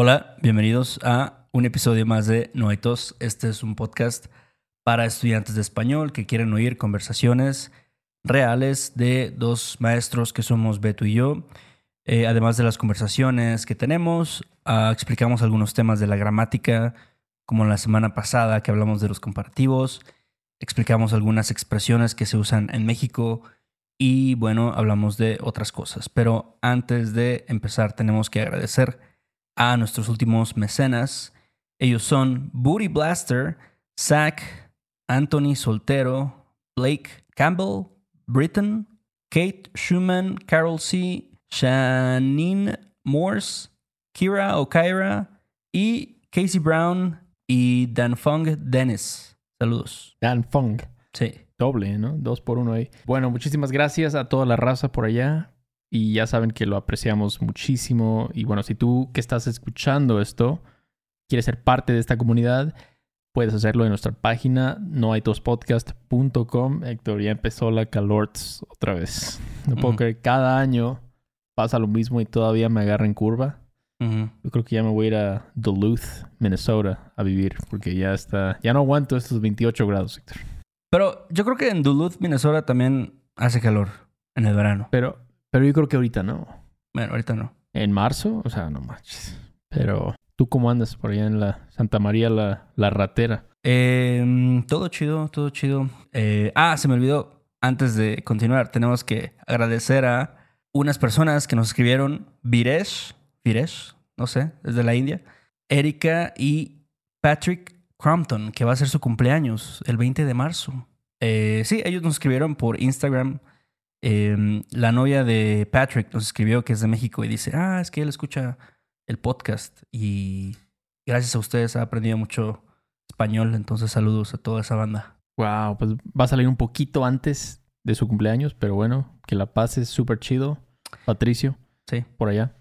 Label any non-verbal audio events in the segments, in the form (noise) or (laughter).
Hola, bienvenidos a un episodio más de No hay tos. Este es un podcast para estudiantes de español que quieren oír conversaciones reales de dos maestros que somos Beto y yo. Eh, además de las conversaciones que tenemos, ah, explicamos algunos temas de la gramática, como la semana pasada que hablamos de los comparativos, explicamos algunas expresiones que se usan en México y bueno, hablamos de otras cosas. Pero antes de empezar tenemos que agradecer a nuestros últimos mecenas. Ellos son Booty Blaster, Zach, Anthony Soltero, Blake Campbell, Britton, Kate Schumann, Carol C., Shanine Morse, Kira O'Kaira y Casey Brown y Dan Fong Dennis. Saludos. Dan Fong. Sí. Doble, ¿no? Dos por uno ahí. Bueno, muchísimas gracias a toda la raza por allá. Y ya saben que lo apreciamos muchísimo. Y bueno, si tú que estás escuchando esto quieres ser parte de esta comunidad, puedes hacerlo en nuestra página noaitospodcast.com. Héctor, ya empezó la calorts otra vez. No puedo Ujú. creer, cada año pasa lo mismo y todavía me agarra en curva. Ujú. Yo creo que ya me voy a ir a Duluth, Minnesota, a vivir, porque ya está, ya no aguanto estos 28 grados, Héctor. Pero yo creo que en Duluth, Minnesota también hace calor en el verano. Pero, pero yo creo que ahorita no. Bueno, ahorita no. En marzo, o sea, no manches. Pero, ¿tú cómo andas por allá en la Santa María la, la ratera? Eh, todo chido, todo chido. Eh, ah, se me olvidó. Antes de continuar, tenemos que agradecer a unas personas que nos escribieron. Viresh, Viresh, no sé, desde la India. Erika y Patrick Crompton, que va a ser su cumpleaños el 20 de marzo. Eh, sí, ellos nos escribieron por Instagram. Eh, la novia de Patrick nos escribió que es de México y dice, ah, es que él escucha el podcast y gracias a ustedes ha aprendido mucho español, entonces saludos a toda esa banda. Wow, pues va a salir un poquito antes de su cumpleaños, pero bueno, que la pases súper chido. Patricio, Sí. por allá.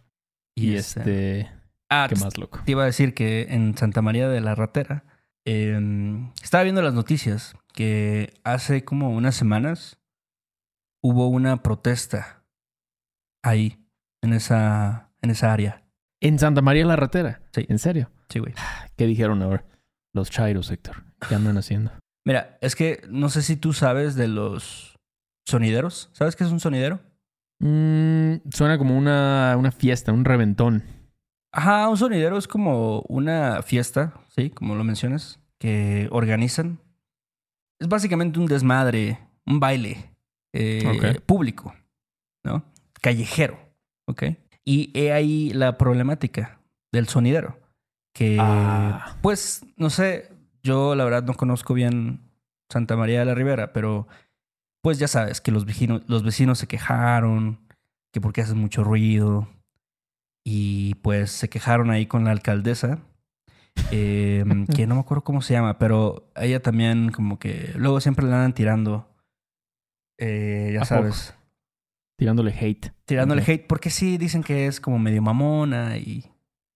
Y, este- este, Ah, qué te- más loco. te iba a decir que en Santa María de la Ratera eh, estaba viendo las noticias que hace como unas semanas hubo una protesta ahí, en esa, en esa área. En Santa María la ratera. Sí. ¿En serio? Sí, güey. ¿Qué dijeron ahora? Los chairos, Héctor. ¿Qué andan haciendo? Mira, es que no sé si tú sabes de los sonideros. ¿Sabes qué es un sonidero? Mm, suena como una, una fiesta, un reventón. Ajá, un sonidero es como una fiesta, sí, como lo mencionas, que organizan. Es básicamente un desmadre, un baile eh, público, ¿no? Callejero, ¿ok? Y he ahí la problemática del sonidero. Que, Ah. pues, no sé, yo la verdad no conozco bien Santa María de la Ribera, pero pues ya sabes que los vecinos, los vecinos se quejaron, que porque hace mucho ruido, y pues se quejaron ahí con la alcaldesa, eh, que no me acuerdo cómo se llama, pero ella también como que luego siempre le andan tirando, eh, ya ¿A sabes, Tirándole hate. tirándole hate, porque sí, dicen que es como medio mamona y,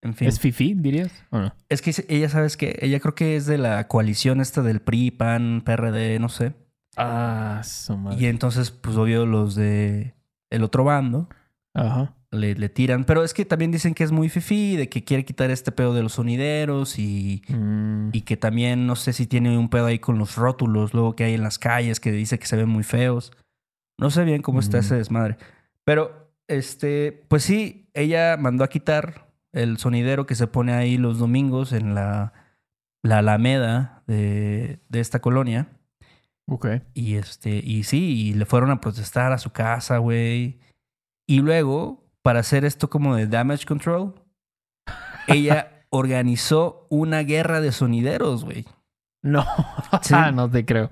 en fin. ¿Es fifi, dirías? ¿O no? Es que ella sabes que ella creo que es de la coalición esta del PRI, PAN, PRD, no sé. Ah, su madre. Y entonces, pues obvio, los de el otro bando Ajá. Le, le tiran. Pero es que también dicen que es muy fifí, de que quiere quitar este pedo de los sonideros y, Mm, y que también no sé si tiene un pedo ahí con los rótulos luego que hay en las calles que dice que se ven muy feos. No sé bien cómo está Mm. ese desmadre. Pero, este, pues sí, ella mandó a quitar el sonidero que se pone ahí los domingos en la, la alameda de, de esta colonia. ok. Y este, y sí, y le fueron a protestar a su casa, güey. Y luego, para hacer esto como de damage control, ella (laughs) organizó una guerra de sonideros, güey. No, (laughs) Sí. Ah, no te creo.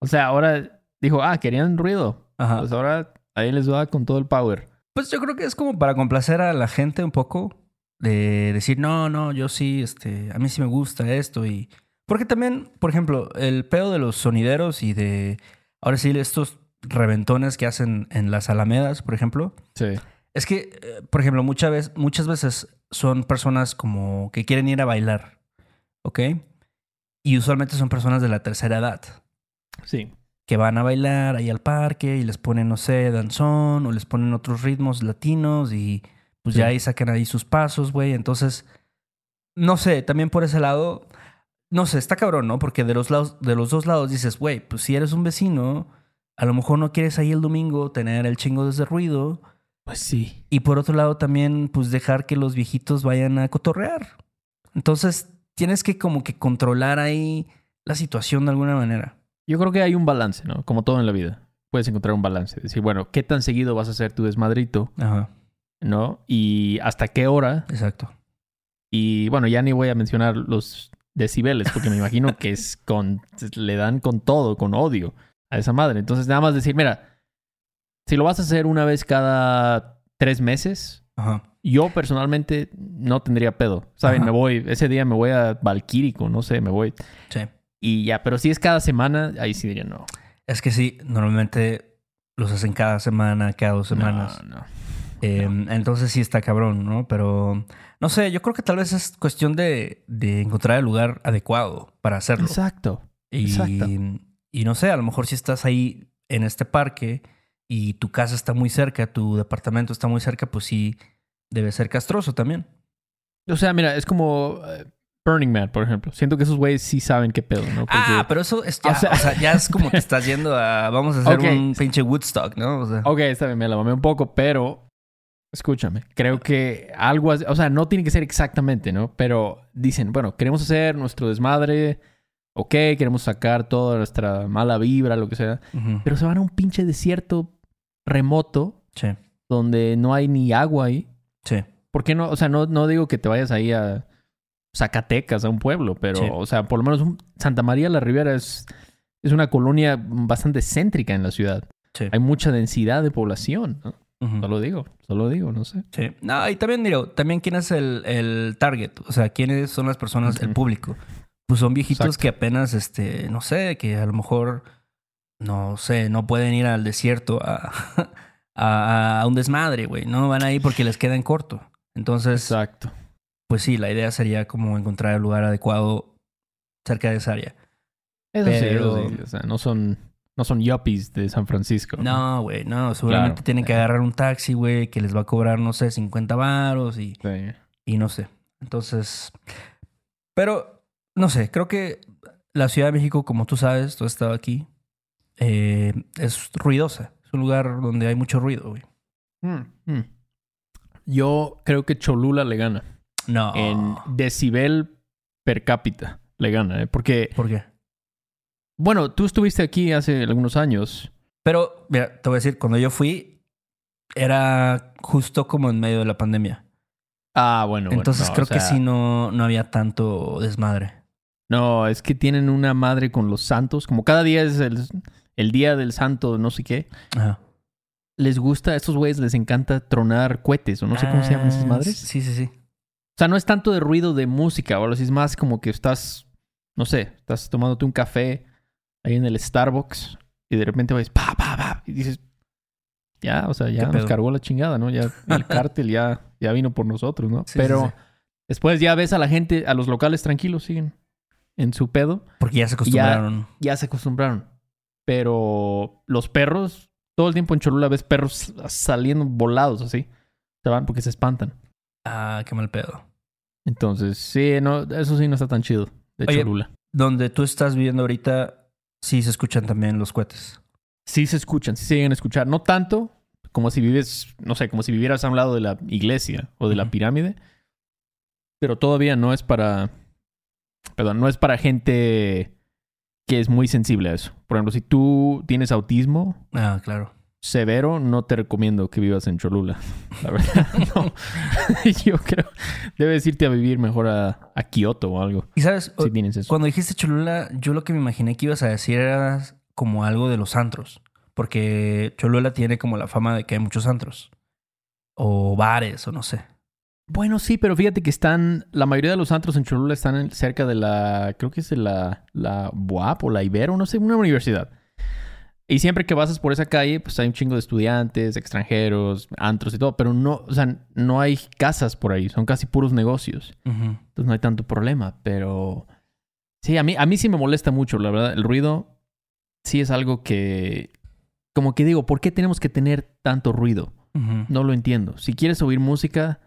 O sea, ahora dijo, ah, querían ruido. Ajá. Pues ahora ahí les va con todo el power. Pues yo creo que es como para complacer a la gente un poco. De decir, no, no, yo sí, este, a mí sí me gusta esto. Y. Porque también, por ejemplo, el pedo de los sonideros y de. Ahora sí, estos reventones que hacen en las alamedas, por ejemplo. Sí. Es que, eh, por ejemplo, muchas veces, muchas veces son personas como que quieren ir a bailar, ¿ok? Y usualmente son personas de la tercera edad Sí. que van a bailar ahí al parque y les ponen, no sé, danzón o les ponen otros ritmos latinos y pues Sí. ya ahí sacan ahí sus pasos, güey. Entonces, no sé, también por ese lado, no sé, está cabrón, ¿no? Porque de los, lados, de los dos lados dices, güey, pues si eres un vecino, a lo mejor no quieres ahí el domingo tener el chingo de ese ruido. Pues sí. Y por otro lado también, pues dejar que los viejitos vayan a cotorrear. Entonces, tienes que como que controlar ahí la situación de alguna manera. Yo creo que hay un balance, ¿no? Como todo en la vida. Puedes encontrar un balance. Decir, bueno, ¿qué tan seguido vas a hacer tu desmadrito? Ajá, ¿No? Y hasta qué hora. exacto. Y bueno, ya ni voy a mencionar los decibeles, porque me imagino que (laughs) es con. le dan con todo, con odio a esa madre. Entonces, nada más decir, mira, si lo vas a hacer una vez cada tres meses, Ajá. yo personalmente no tendría pedo. ¿Saben? Ajá. Me voy, ese día me voy a Valquírico, no sé, me voy. Sí. Y ya, pero si es cada semana, ahí sí diría no. Es que sí, normalmente los hacen cada semana, cada dos semanas. No, no. Eh, Entonces sí está cabrón, ¿no? Pero no sé, yo creo que tal vez es cuestión de, de encontrar el lugar adecuado para hacerlo. Exacto. Y, exacto. y no sé, a lo mejor si estás ahí en este parque y tu casa está muy cerca, tu departamento está muy cerca, pues sí debe ser castroso también. O sea, mira, es como eh, Burning Man, por ejemplo. Siento que esos güeyes sí saben qué pedo, ¿no? Porque- Ah, pero eso es ya, (laughs) O sea- o sea, ya es como que (laughs) estás yendo a, vamos a hacer un pinche Woodstock, ¿no? O sea, Ok, está bien, me la mamé un poco, pero escúchame, creo que algo así, o sea, no tiene que ser exactamente, ¿no? Pero dicen, bueno, queremos hacer nuestro desmadre, ok, queremos sacar toda nuestra mala vibra, lo que sea, pero se van a un pinche desierto remoto sí, donde no hay ni agua ahí. sí, ¿Por qué no? O sea, no, no digo que te vayas ahí a Zacatecas, a un pueblo, pero, Sí. o sea, por lo menos un- Santa María la Ribera es, es una colonia bastante céntrica en la ciudad. sí. Hay mucha densidad de población, ¿no? ujú. Solo digo, solo digo, no sé. Sí. No, y también, digo, también quién es el, el target, o sea, quiénes son las personas, el Ujú. público. Pues son viejitos Exacto. que apenas, este, no sé, que a lo mejor, no sé, no pueden ir al desierto a, (laughs) a, a un desmadre, güey. No van ahí porque les queda en corto. Entonces, Exacto. pues sí, la idea sería como encontrar el lugar adecuado cerca de esa área. Eso sí, Pero- eso sí. O sea, no son, no son yuppies de San Francisco. No, güey, no, seguramente Claro. tienen que agarrar un taxi, güey, que les va a cobrar, no sé, 50 varos y... Sí. y no sé. Entonces, pero no sé, creo que la Ciudad de México, como tú sabes, tú has estado aquí, eh, es ruidosa. Es un lugar donde hay mucho ruido, güey. Mm. Yo creo que Cholula le gana. No. En decibel per cápita le gana, ¿eh? Porque, ¿Por qué? bueno, tú estuviste aquí hace algunos años. Pero, mira, te voy a decir, cuando yo fui, era justo como en medio de la pandemia. Ah, bueno. bueno, Entonces o creo que sí no, no había tanto desmadre. No, es que tienen una madre con los santos. Como cada día es el, el día del santo, no sé qué. Ajá. Les gusta, a estos güeyes les encanta tronar cohetes o no sé cómo se llaman esas Ah, madres. Sí, sí, sí. O sea, no es tanto de ruido de música, o es más como que estás, no sé, estás tomándote un café ahí en el Starbucks y de repente ves pa, pa, pa, y dices, ya, o sea, ya ¿Qué nos cargó la chingada, ¿no? Ya (laughs) el cártel ya, ya vino por nosotros, ¿no? Sí, Pero sí, sí. después ya ves a la gente, a los locales tranquilos, siguen en su pedo, Porque ya se acostumbraron. ya se acostumbraron. Pero los perros, todo el tiempo en Cholula ves perros saliendo volados así. Se van porque se espantan. Ah, qué mal pedo. Entonces, sí, no, eso sí no está tan chido de Oye, Cholula. Donde tú estás viviendo ahorita, sí se escuchan también los cohetes. Sí se escuchan, sí se llegan a escuchar. No tanto como si vives, no sé, como si vivieras a un lado de la iglesia o de la pirámide. Pero todavía no es para. Perdón, no es para gente que es muy sensible a eso. Por ejemplo, si tú tienes autismo Ah, claro. severo, no te recomiendo que vivas en Cholula. (laughs) La verdad, (laughs) no. (laughs) Yo creo. Debes irte a vivir mejor a, a Kioto o algo. Y sabes, Si tienes eso. cuando dijiste Cholula, yo lo que me imaginé que ibas a decir era como algo de los antros. Porque Cholula tiene como la fama de que hay muchos antros. O bares, o no sé. Bueno, sí, pero fíjate que están, la mayoría de los antros en Cholula están en- cerca de la, creo que es de la, la BUAP o la Ibero, no sé, una universidad. Y siempre que pasas por esa calle, pues hay un chingo de estudiantes, extranjeros, antros y todo, pero no, o sea, no hay casas por ahí, son casi puros negocios. Entonces no hay tanto problema, pero sí, a mí, a mí sí me molesta mucho, la verdad, el ruido sí es algo que, como que digo, ¿por qué tenemos que tener tanto ruido? No lo entiendo. Si quieres oír música,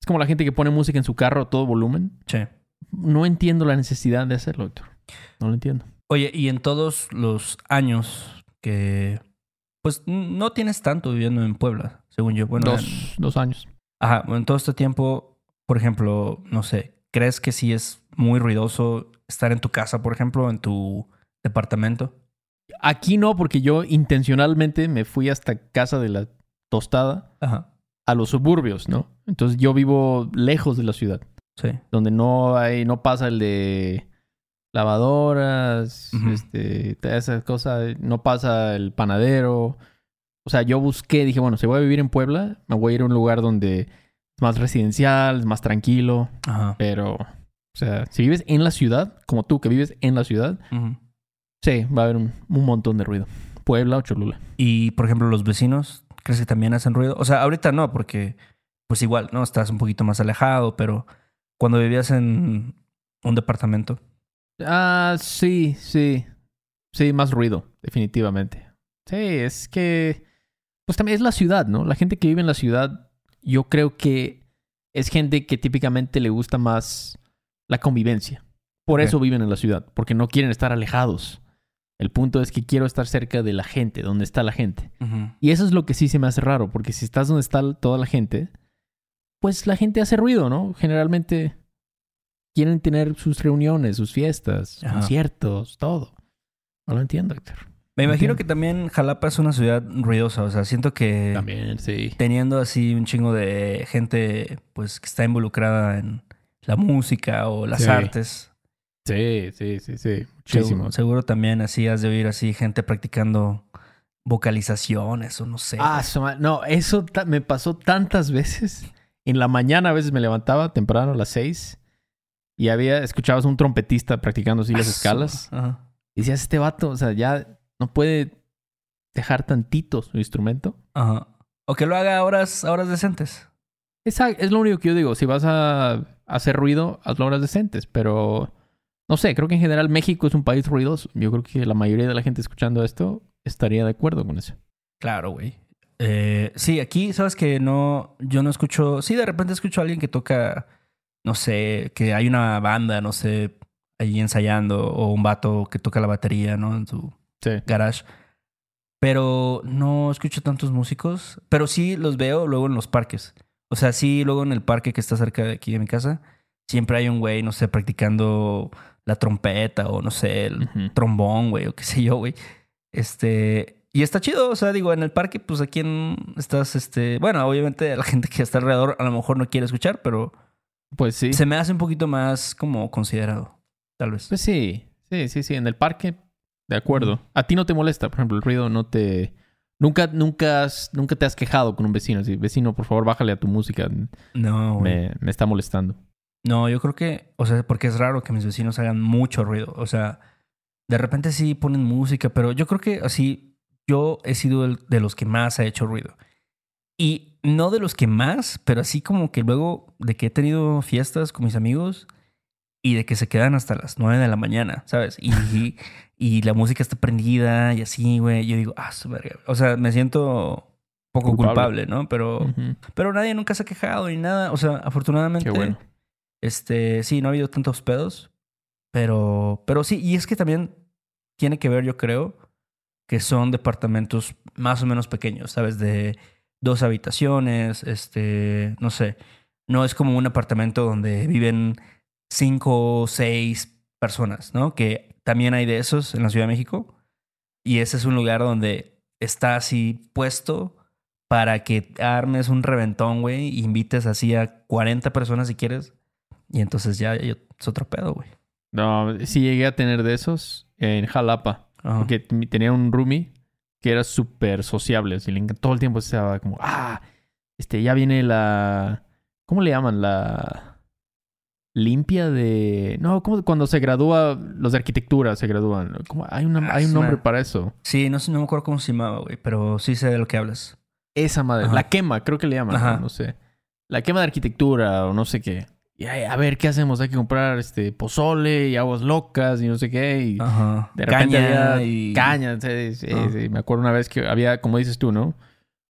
Es como la gente que pone música en su carro a todo volumen. Sí. No entiendo la necesidad de hacerlo, Héctor. No lo entiendo. Oye, y en todos los años que, pues, no tienes tanto viviendo en Puebla, según yo. Bueno, en- dos, dos años. Ajá, en todo este tiempo, por ejemplo, no sé, ¿crees que sí es muy ruidoso estar en tu casa, por ejemplo, en tu departamento? Aquí no, porque yo intencionalmente me fui hasta casa de la tostada Ajá, a los suburbios, ¿no? Entonces yo vivo lejos de la ciudad, sí. donde no hay, no pasa el de lavadoras, Ujú. este, todas esas cosas, no pasa el panadero. O sea, yo busqué, dije, bueno, si voy a vivir en Puebla, me voy a ir a un lugar donde es más residencial, es más tranquilo, Ajá. pero, o sea, si vives en la ciudad, como tú que vives en la ciudad, sí, va a haber un, un montón de ruido. Puebla o Cholula. Y, por ejemplo, los vecinos, ¿crees que también hacen ruido? O sea, ahorita no, porque, pues igual, ¿no? Estás un poquito más alejado, pero cuando vivías en un departamento. Ah, sí, sí. Sí, más ruido, definitivamente. Sí, es que. Pues también es la ciudad, ¿no? La gente que vive en la ciudad, yo creo que es gente que típicamente le gusta más la convivencia. Por eso viven en la ciudad, porque no quieren estar alejados. El punto es que quiero estar cerca de la gente, donde está la gente. Y eso es lo que sí se me hace raro, porque si estás donde está toda la gente, pues la gente hace ruido, ¿no? Generalmente quieren tener sus reuniones, sus fiestas, Ajá. conciertos, todo. No lo entiendo, Héctor. Me imagino Entiendo. que también Jalapa es una ciudad ruidosa, o sea, siento que También, sí. teniendo así un chingo de gente, pues, que está involucrada en la música o las Sí. artes. Sí, sí, sí, sí. Seguro, Muchísimo. seguro también así has de oír así gente practicando vocalizaciones o no sé. Ah, no, eso me pasó tantas veces. En la mañana a veces me levantaba temprano a las seis y había, escuchabas un trompetista practicando así las Ah, su- escalas. Ajá. Y decías, este vato, o sea, ya no puede dejar tantito su instrumento. Ajá. O que lo haga a horas, a horas decentes. Esa es lo único que yo digo. Si vas a hacer ruido, hazlo a horas decentes. Pero no sé, creo que en general México es un país ruidoso. Yo creo que la mayoría de la gente escuchando esto estaría de acuerdo con eso. Claro, güey. Eh, sí, aquí, sabes que no, yo no escucho, sí, de repente escucho a alguien que toca, no sé, que hay una banda, no sé, ahí ensayando, o un vato que toca la batería, ¿no? En su Sí. garage. Pero no escucho tantos músicos, pero sí los veo luego en los parques. O sea, sí, luego en el parque que está cerca de aquí de mi casa, siempre hay un güey, no sé, practicando la trompeta o no sé, el trombón, güey, o qué sé yo, güey. Este, y está chido, o sea, digo, en el parque, pues aquí en estás, este, bueno, obviamente la gente que está alrededor a lo mejor no quiere escuchar, pero Pues sí. se me hace un poquito más como considerado, tal vez. Pues sí. Sí, sí, sí. En el parque, de acuerdo. A ti no te molesta, por ejemplo, el ruido no te. Nunca, nunca, has- nunca te has quejado con un vecino. Así, vecino, por favor, bájale a tu música. No, güey. Me, me está molestando. No, yo creo que, o sea, porque es raro que mis vecinos hagan mucho ruido. O sea, de repente sí ponen música, pero yo creo que así, yo he sido el de los que más ha hecho ruido. Y no de los que más, pero así como que luego de que he tenido fiestas con mis amigos y de que se quedan hasta las 9 de la mañana, ¿sabes? Y, y la música está prendida y así, güey. Yo digo, ah, su verga. O sea, me siento poco Culpable. culpable, ¿no? Pero, pero nadie nunca se ha quejado ni nada. O sea, afortunadamente. Qué bueno. Este, sí, no ha habido tantos pedos. Pero, pero sí, y es que también tiene que ver, yo creo, que son departamentos más o menos pequeños, ¿sabes? De dos habitaciones, este, no sé. No es como un apartamento donde viven cinco o seis personas, ¿no? Que también hay de esos en la Ciudad de México. Y ese es un lugar donde está así puesto para que armes un reventón, güey, y invites así a 40 personas si quieres. Y entonces ya, es otro pedo, güey. No, sí llegué a tener de esos en Jalapa. Ajá. Porque tenía un roomie que era súper sociable. Así, todo el tiempo estaba como, ah, este, ya viene la. ¿Cómo le llaman? La. Limpia de. No, ¿cómo cuando se gradúa, los de arquitectura se gradúan? ¿Cómo? Hay, una, Ah, hay un su nombre para eso. Sí, no sé, no me acuerdo cómo se llamaba, güey, pero sí sé de lo que hablas. Esa madre. Ajá. La quema, creo que le llaman. No sé. La quema de arquitectura o no sé qué. Y ay, a ver, ¿qué hacemos? Hay que comprar este pozole y aguas locas y no sé qué. Y Ajá. de repente Caña había y... caña. sí, sí, Ah. sí. Me acuerdo una vez que había, como dices tú, ¿no?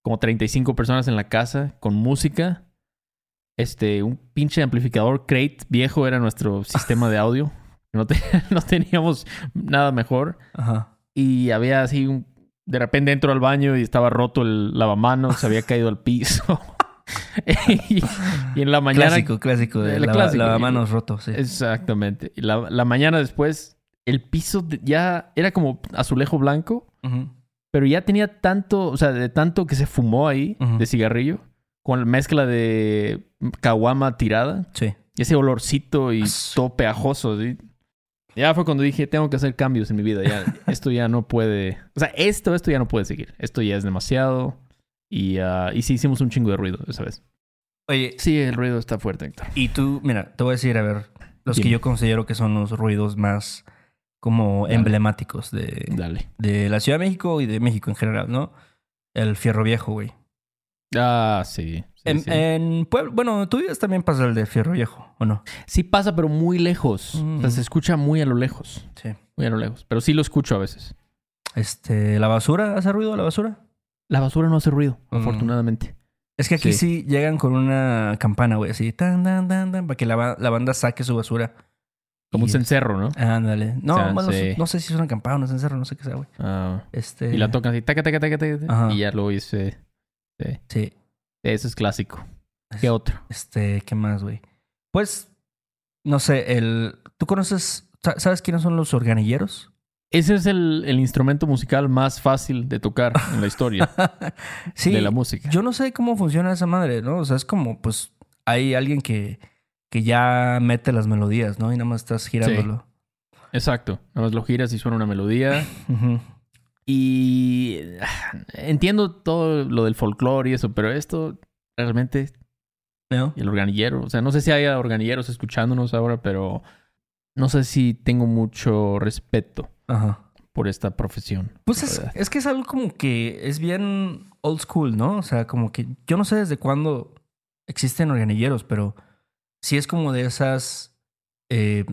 Como 35 personas en la casa con música. Este, un pinche amplificador Crate viejo era nuestro (laughs) sistema de audio. No, te- (laughs) no teníamos nada mejor. Ajá. Y había así un... De repente entro al baño y estaba roto el lavamanos, se había caído al piso. (laughs) (laughs) y, y en la mañana... clásico, clásico. De El lava- clásico. lavamanos roto, sí. Exactamente. Y la, la mañana después, el piso de- ya era como azulejo blanco, pero ya tenía tanto, o sea, de tanto que se fumó ahí de cigarrillo, con mezcla de caguama tirada, Sí. ese olorcito y As- todo pegajoso. ¿sí? Ya fue cuando dije, tengo que hacer cambios en mi vida. Ya, esto ya no puede. O sea, esto, esto ya no puede seguir. Esto ya es demasiado. Y, ah, y sí hicimos un chingo de ruido esa vez. Oye, Sí, el ruido está fuerte, Héctor. y tú, mira, te voy a decir, a ver, los que yo considero que son los ruidos más como Dale. emblemáticos de, Dale. de la Ciudad de México y de México en general, ¿no? El fierro viejo, güey. Ah, sí. sí, En, sí. en Puebla, bueno, tú también pasa el de fierro viejo, ¿o no? Sí pasa, pero muy lejos. O sea, Mm. se escucha muy a lo lejos. Sí. Muy a lo lejos. Pero sí lo escucho a veces. Este, ¿la basura hace ruido la basura? La basura no hace ruido, Mm. afortunadamente. Es que aquí Sí. sí, llegan con una campana, güey, así, tan, tan, tan, tan, para que la, la banda saque su basura. Como un cencerro, ¿no? Ándale. No, O sea, bueno, sí. no sé si es una campana, un cencerro, no sé qué sea, güey. Ah, Este. y la tocan así, taca, taca, taca, taca, Ajá. y ya lo hice. Sí. Sí. Eso es clásico. ¿Qué otro? Este, ¿qué más, güey? Pues, no sé, el. ¿Tú conoces, sa- sabes quiénes son los organilleros? Ese es el, el instrumento musical más fácil de tocar en la historia (laughs) sí. de la música. Yo no sé cómo funciona esa madre, ¿no? O sea, es como, pues, hay alguien que, que ya mete las melodías, ¿no? Y nada más estás girándolo. Exacto. Nada más lo giras y suena una melodía. (laughs) Y entiendo todo lo del folclore y eso, pero esto realmente ¿No? y el organillero. O sea, no sé si haya organilleros escuchándonos ahora, pero no sé si tengo mucho respeto Ajá. por esta profesión. Pues es, es que es algo como que es bien old school, ¿no? O sea, como que yo no sé desde cuándo existen organilleros, pero sí es como de esas, eh,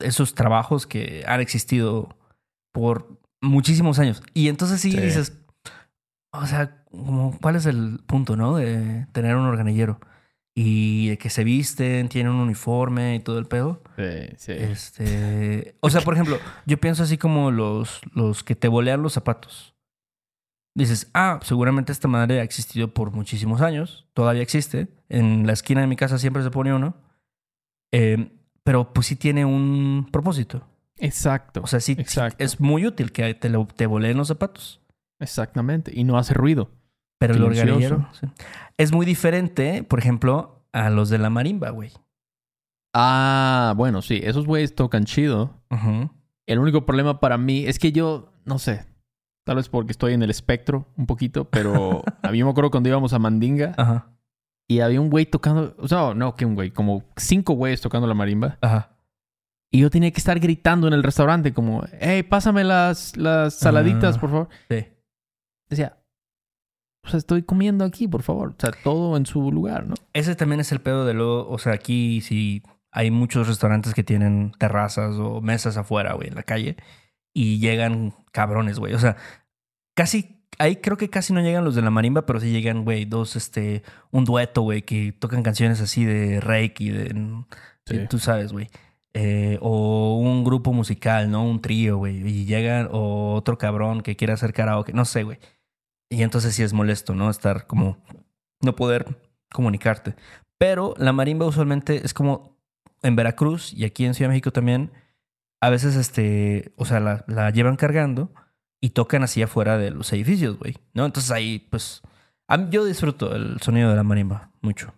esos trabajos que han existido por muchísimos años. Y entonces sí, Sí. dices, o sea, como, ¿cuál es el punto, no? De tener un organillero. Y de que se visten, tienen un uniforme y todo el pedo. Sí, sí. Este, o sea, por ejemplo, yo pienso así como los, los que te bolean los zapatos. Dices, ah, seguramente esta madre ha existido por muchísimos años, todavía existe. En la esquina de mi casa siempre se pone uno. Eh, pero pues sí tiene un propósito. Exacto. O sea, sí, sí Exacto. es muy útil que te, lo, te boleen los zapatos. Exactamente. Y no hace ruido. Pero el organillero sí. es muy diferente, por ejemplo, a los de la marimba, güey. Ah, bueno, sí. Esos güeyes tocan chido. El único problema para mí es que yo, no sé, tal vez porque estoy en el espectro un poquito, pero (laughs) a mí me acuerdo cuando íbamos a Mandinga Ajá, y había un güey tocando, o sea, no, que un güey, como cinco güeyes tocando la marimba. ajá. Y yo tenía que estar gritando en el restaurante como, hey, pásame las, las saladitas, por favor. Sí. Decía, o sea, estoy comiendo aquí, por favor. O sea, todo en su lugar, ¿no? Ese también es el pedo de luego, o sea, aquí sí hay muchos restaurantes que tienen terrazas o mesas afuera, güey, en la calle, y llegan cabrones, güey. O sea, casi, ahí creo que casi no llegan los de la marimba, pero sí llegan, güey, dos, este, un dueto, güey, que tocan canciones así de reiki, de, Sí. tú sabes, güey. Eh, o un grupo musical, ¿no? Un trío, güey. Y llegan, o otro cabrón que quiere hacer karaoke, no sé, güey. Y entonces sí es molesto, ¿no? Estar como, no poder comunicarte. Pero la marimba usualmente es como en Veracruz y aquí en Ciudad de México también, a veces, este, o sea, la, la llevan cargando y tocan así afuera de los edificios, güey, ¿no? Entonces ahí, pues, mí- yo disfruto el sonido de la marimba mucho.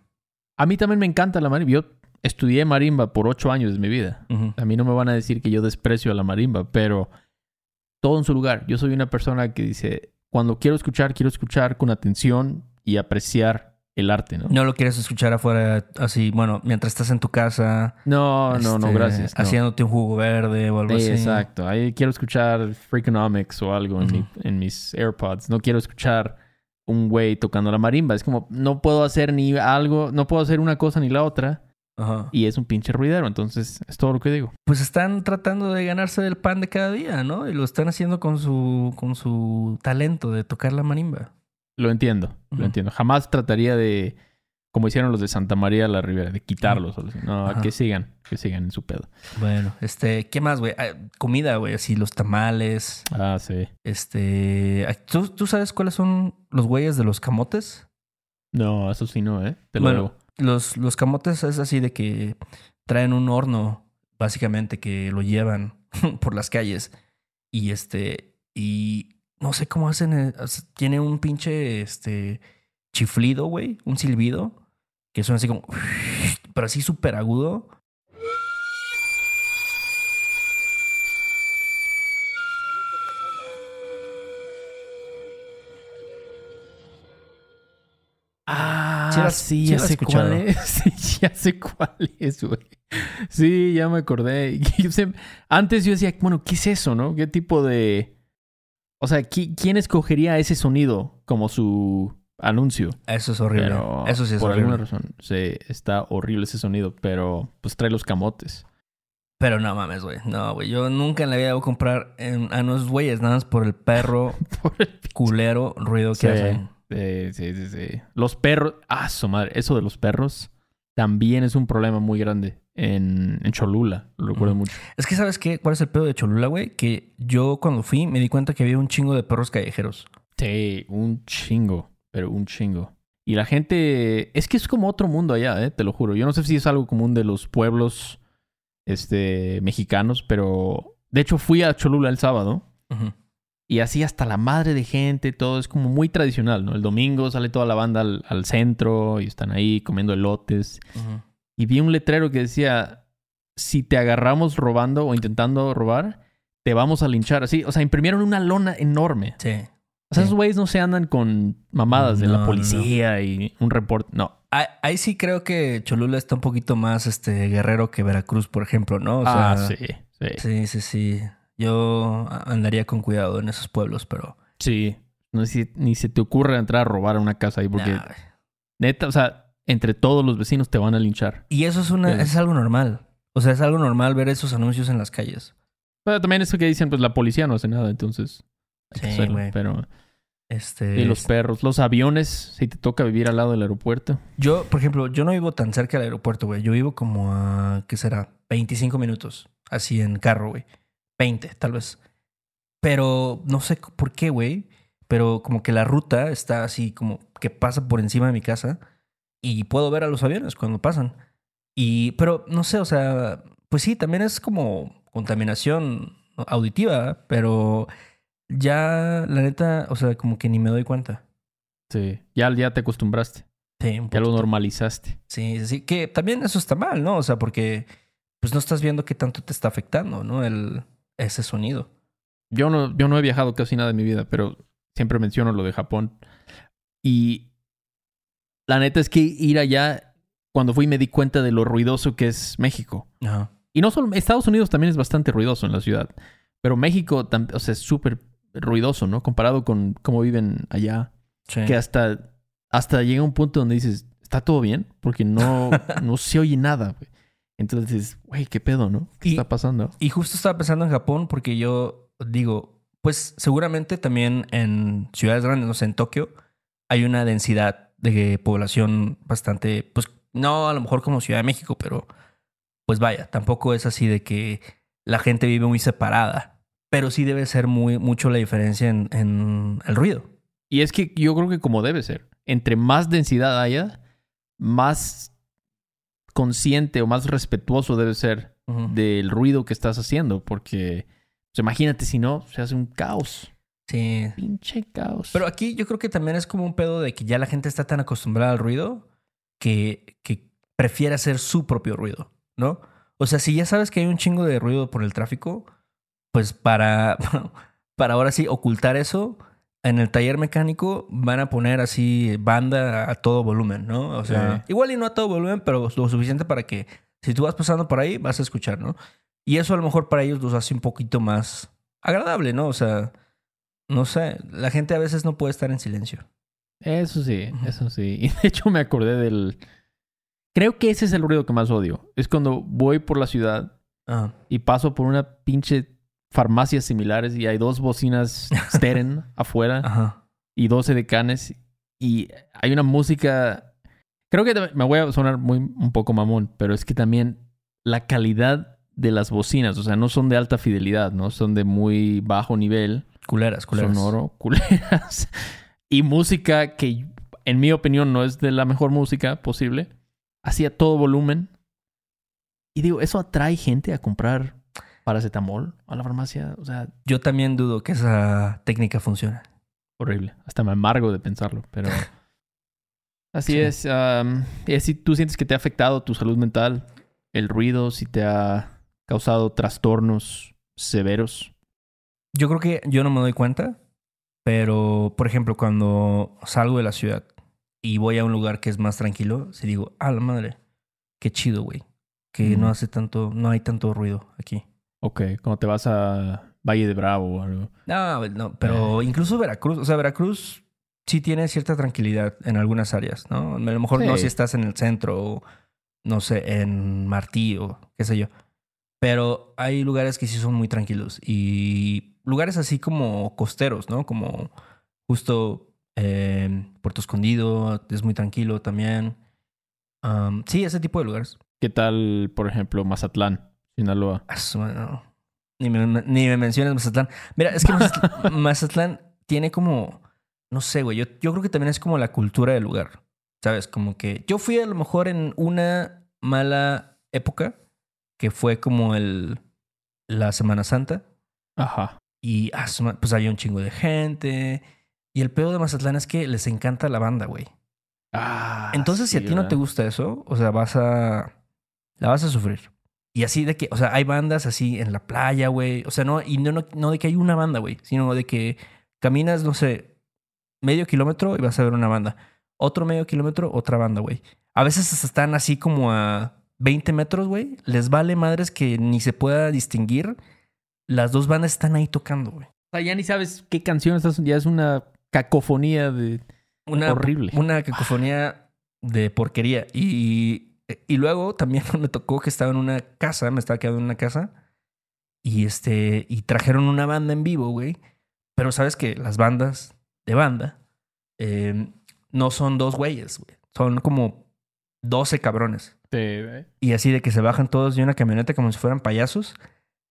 A mí también me encanta la marimba. Yo estudié marimba por ocho años de mi vida. A mí no me van a decir que yo desprecio a la marimba, pero todo en su lugar. Yo soy una persona que dice, cuando quiero escuchar, quiero escuchar con atención y apreciar el arte, ¿no? No lo quieres escuchar afuera así, bueno, mientras estás en tu casa. No, no, no, este, gracias. no. Haciéndote un jugo verde o algo Sí, así. exacto. Ahí quiero escuchar Freakonomics o algo en, mi- en mis AirPods. No quiero escuchar un güey tocando la marimba. Es como, no puedo hacer ni algo, no puedo hacer una cosa ni la otra. Ajá. Y es un pinche ruidero. Entonces, es todo lo que digo. Pues están tratando de ganarse el pan de cada día, ¿no? Y lo están haciendo con su, con su talento de tocar la marimba. Lo entiendo, lo entiendo. Jamás trataría de como hicieron los de Santa María la Ribera, de quitarlos. No, Ajá. que sigan, que sigan en su pedo. Bueno, este, ¿qué más, güey? Ah, comida, güey, así los tamales. Ah, sí. Este, ah, ¿tú, tú sabes cuáles son los güeyes de los camotes? No, eso sí no, ¿eh? Te lo Bueno. Los, los camotes es así de que traen un horno, básicamente, que lo llevan (laughs) por las calles. Y este, y no sé cómo hacen, eh, tiene un pinche, este, chiflido, güey, un silbido, que suena así como, (laughs) pero así súper agudo. ¿Sí sí, ya sé cuál es. (laughs) Sí, ya sé cuál es, güey. Sí, ya me acordé. (laughs) Antes yo decía, bueno, ¿qué es eso, no? ¿Qué tipo de... O sea, ¿qui- ¿quién escogería ese sonido como su anuncio? Eso es horrible. Pero Eso sí es por horrible. alguna razón, sí, está horrible ese sonido, pero pues trae los camotes. Pero no mames, güey. No, güey. Yo nunca en la vida voy a comprar en- a unos güeyes nada más por el perro (laughs) Por el- culero ruido que Sí. hacen. Sí, sí, sí, sí. Los perros, ah, su madre, eso de los perros también es un problema muy grande en, en Cholula, lo recuerdo mucho. Es que, ¿sabes qué? ¿Cuál es el pedo de Cholula, güey? Que yo cuando fui me di cuenta que había un chingo de perros callejeros. Sí, un chingo, pero un chingo. Y la gente, es que es como otro mundo allá, eh, te lo juro. Yo no sé si es algo común de los pueblos este, mexicanos, pero de hecho fui a Cholula el sábado Ujú. Y así hasta la madre de gente, todo es como muy tradicional, ¿no? El domingo sale toda la banda al, al centro y están ahí comiendo elotes. Y vi un letrero que decía, si te agarramos robando o intentando robar, te vamos a linchar. Así, o sea, imprimieron una lona enorme. Sí. O sea, Sí. esos güeyes no se andan con mamadas de No, la no, policía y un reporte. No. Ahí, ahí sí creo que Cholula está un poquito más este guerrero que Veracruz, por ejemplo, ¿no? O sea, ah, sí, sí. Sí, sí, sí. Yo andaría con cuidado en esos pueblos, pero. Sí. No sé si ni se te ocurre entrar a robar una casa ahí porque, Nah, neta, o sea, entre todos los vecinos te van a linchar. Y eso es una, Sí. es algo normal. O sea, es algo normal ver esos anuncios en las calles. Pero también eso que dicen, pues la policía no hace nada, entonces. Sí, hacerlo. Pero. Este. Y los perros, los aviones, si te toca vivir al lado del aeropuerto. Yo, por ejemplo, yo no vivo tan cerca del aeropuerto, güey. Yo vivo como a, ¿qué será? 25 minutos. Así en carro, güey. 20, tal vez. Pero no sé por qué, güey. Pero como que la ruta está así como que pasa por encima de mi casa. Y puedo ver a los aviones cuando pasan. Y, pero no sé, o sea, pues sí, también es como contaminación auditiva, pero ya, la neta, o sea, como que ni me doy cuenta. Sí. Ya, ya te acostumbraste. Sí, un Ya lo normalizaste. Sí, sí, sí. Que también eso está mal, ¿no? O sea, porque pues no estás viendo qué tanto te está afectando, ¿no? El, ese sonido. Yo no, yo no he viajado casi nada en mi vida, pero siempre menciono lo de Japón. Y la neta es que ir allá, cuando fui me di cuenta de lo ruidoso que es México. Ajá. Y no solo, Estados Unidos también es bastante ruidoso en la ciudad. Pero México, o sea, es súper ruidoso, ¿no? Comparado con cómo viven allá. Sí. Que hasta, hasta llega un punto donde dices, ¿está todo bien? Porque no, (laughs) no se oye nada, güey. Entonces, güey, ¿qué pedo, no? ¿Qué Y- está pasando? Y justo estaba pensando en Japón porque yo digo, pues seguramente también en ciudades grandes, no sé, en Tokio, hay una densidad de población bastante, pues no a lo mejor como Ciudad de México, pero pues vaya, tampoco es así de que la gente vive muy separada, pero sí debe ser muy, mucho la diferencia en, en el ruido. Y es que yo creo que como debe ser. Entre más densidad haya, más consciente o más respetuoso debe ser del ruido que estás haciendo. Porque, pues imagínate si no, se hace un caos. Sí. Pinche caos. Pero aquí yo creo que también es como un pedo de que ya la gente está tan acostumbrada al ruido que, que prefiere hacer su propio ruido, ¿no? O sea, si ya sabes que hay un chingo de ruido por el tráfico, pues para, (laughs) para ahora sí ocultar eso, en el taller mecánico van a poner así banda a todo volumen, ¿no? O sea, Sí. igual y no a todo volumen, pero lo suficiente para que si tú vas pasando por ahí, vas a escuchar, ¿no? Y eso a lo mejor para ellos los hace un poquito más agradable, ¿no? O sea, no sé, la gente a veces no puede estar en silencio. Eso sí, eso sí. (laughs) Y de hecho me acordé del... Creo que ese es el ruido que más odio. Es cuando voy por la ciudad Ah, y paso por una pinche farmacias similares y hay dos bocinas (laughs) Steren afuera ajá. y 12 decanes y hay una música Creo que me voy a sonar muy un poco mamón, pero es que también la calidad de las bocinas, o sea, no son de alta fidelidad, ¿no? Son de muy bajo nivel, Culeras, culeras. sonoro, (laughs) culeras. Y música que, en mi opinión, no es de la mejor música posible. Así a todo volumen. Y digo, ¿eso atrae gente a comprar paracetamol a la farmacia? O sea, Yo también dudo que esa técnica funcione. horrible. Hasta me amargo de pensarlo, pero... (laughs) Así Sí. es. am, y si tú sientes que te ha afectado tu salud mental, el ruido, si te ha causado trastornos severos. Yo creo que yo no me doy cuenta, pero por ejemplo, cuando salgo de la ciudad y voy a un lugar que es más tranquilo, si digo, ah, la madre, qué chido, güey. Que no hace tanto, no hay tanto ruido aquí. Ok, cuando te vas a Valle de Bravo o algo. No, güey, no, pero incluso Veracruz, o sea, Veracruz sí tiene cierta tranquilidad en algunas áreas, ¿no? A lo mejor no si estás en el centro o, no sé, en Martí o qué sé yo. Pero hay lugares que sí son muy tranquilos y lugares así como costeros, ¿no? Como justo eh, Puerto Escondido, es muy tranquilo también. Am, sí, ese tipo de lugares. ¿Qué tal, por ejemplo, Mazatlán, Sinaloa? Ah. Ni me, ni me menciones Mazatlán. Mira, es que Mazatlán, (laughs) Mazatlán tiene como, no sé, güey, yo, yo creo que también es como la cultura del lugar, ¿sabes? Como que yo fui a lo mejor en una mala época, que fue como el, la Semana Santa, Ajá. y ah, pues había un chingo de gente, y el pedo de Mazatlán es que les encanta la banda, güey. Ah, Entonces, si a ti no te gusta eso, o sea, vas a. La vas a sufrir. Y así de que, o sea, hay bandas así en la playa, güey. O sea, no, y no, no, no de que hay una banda, güey, sino de que caminas, no sé, medio kilómetro y vas a ver una banda. Otro medio kilómetro, otra banda, güey. A veces están así como a 20 metros, güey. Les vale madres que ni se pueda distinguir. Las dos bandas están ahí tocando, güey. O sea, ya ni sabes qué canción estás. Ya es una cacofonía de. Una, Horrible. Una cacofonía de porquería. Y, y luego también (laughs) me tocó que estaba en una casa, me estaba quedando en una casa. Y este, y trajeron una banda en vivo, güey. Pero sabes que las bandas de banda eh, no son dos güeyes, güey. Son como 12 cabrones. de- Y así de que se bajan todos de una camioneta como si fueran payasos.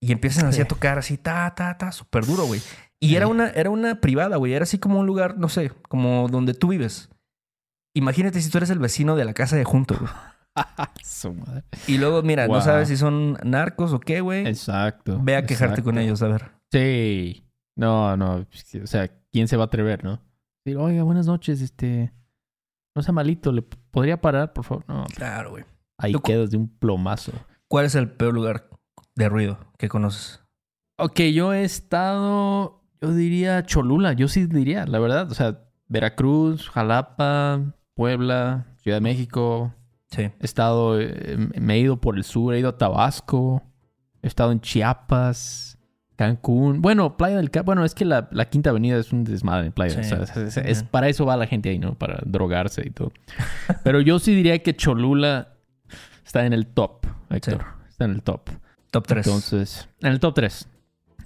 Y empiezan así a Sí. tocar así, ta, ta, ta, súper duro, güey. Y era Sí. una, era una privada, güey. Era así como un lugar, no sé, como donde tú vives. Imagínate si tú eres el vecino de la casa de junto, güey. (laughs) Su madre. Y luego, mira, Wow. no sabes si son narcos o qué, güey. Exacto. Ve a quejarte con ellos, a ver. Sí. No, no. O sea, ¿quién se va a atrever, no? Oiga, buenas noches, este. No sea malito, ¿le podría parar, por favor? No, Claro, güey. ahí quedas de un plomazo. ¿Cuál es el peor lugar de ruido que conoces? Ok, yo he estado, yo diría Cholula, yo sí diría, la verdad. O sea, Veracruz, Jalapa, Puebla, Ciudad de México. Sí. He estado, eh, me he ido por el sur, he ido a Tabasco, he estado en Chiapas, Cancún. Bueno, Playa del Carmen, bueno, es que la, la Quinta Avenida es un desmadre en Playa. Sí, o sea, es- para eso va la gente ahí, ¿no? Para drogarse y todo. (laughs) Pero yo sí diría que Cholula está en el top, Héctor. Está en el top. Top 3. Entonces, en el top 3.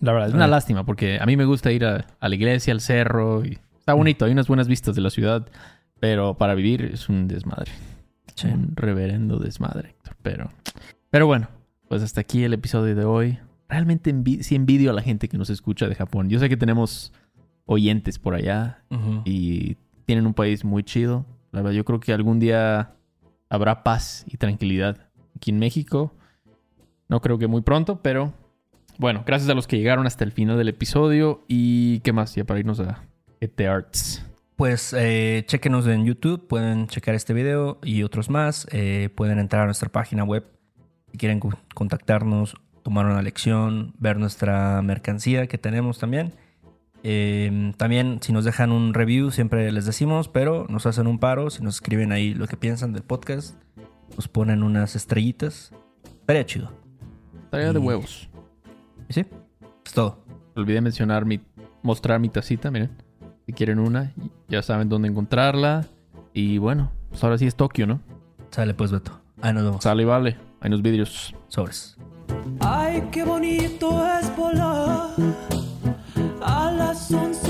La verdad, es una Ah. lástima porque a mí me gusta ir a, a la iglesia, al cerro. Y está bonito, hay unas buenas vistas de la ciudad. Pero para vivir es un desmadre. Un reverendo desmadre, Héctor. Pero, pero bueno, pues hasta aquí el episodio de hoy. Realmente envi- sí envidio a la gente que nos escucha de Japón. Yo sé que tenemos oyentes por allá y tienen un país muy chido. La verdad, yo creo que algún día habrá paz y tranquilidad aquí en México. No creo que muy pronto, pero bueno, gracias a los que llegaron hasta el final del episodio. ¿Y qué más? Ya para irnos a ET Arts. Pues eh, chéquenos en YouTube, pueden checar este video y otros más. Eh, pueden entrar a nuestra página web si quieren co- contactarnos, tomar una lección, ver nuestra mercancía que tenemos también. Eh, también si nos dejan un review siempre les decimos, pero nos hacen un paro, si nos escriben ahí lo que piensan del podcast, nos ponen unas estrellitas. Estaría chido. Tarea de Y- huevos. ¿Y sí? Es todo. Olvidé mencionar mi, mostrar mi tacita, miren. Si quieren una, ya saben dónde encontrarla. Y bueno, pues ahora sí es Tokio, ¿no? Sale pues, Beto. Ahí nos vemos. Sale y vale. Ahí nos vidrios. Sobres. Ay, qué bonito es volar a las 11.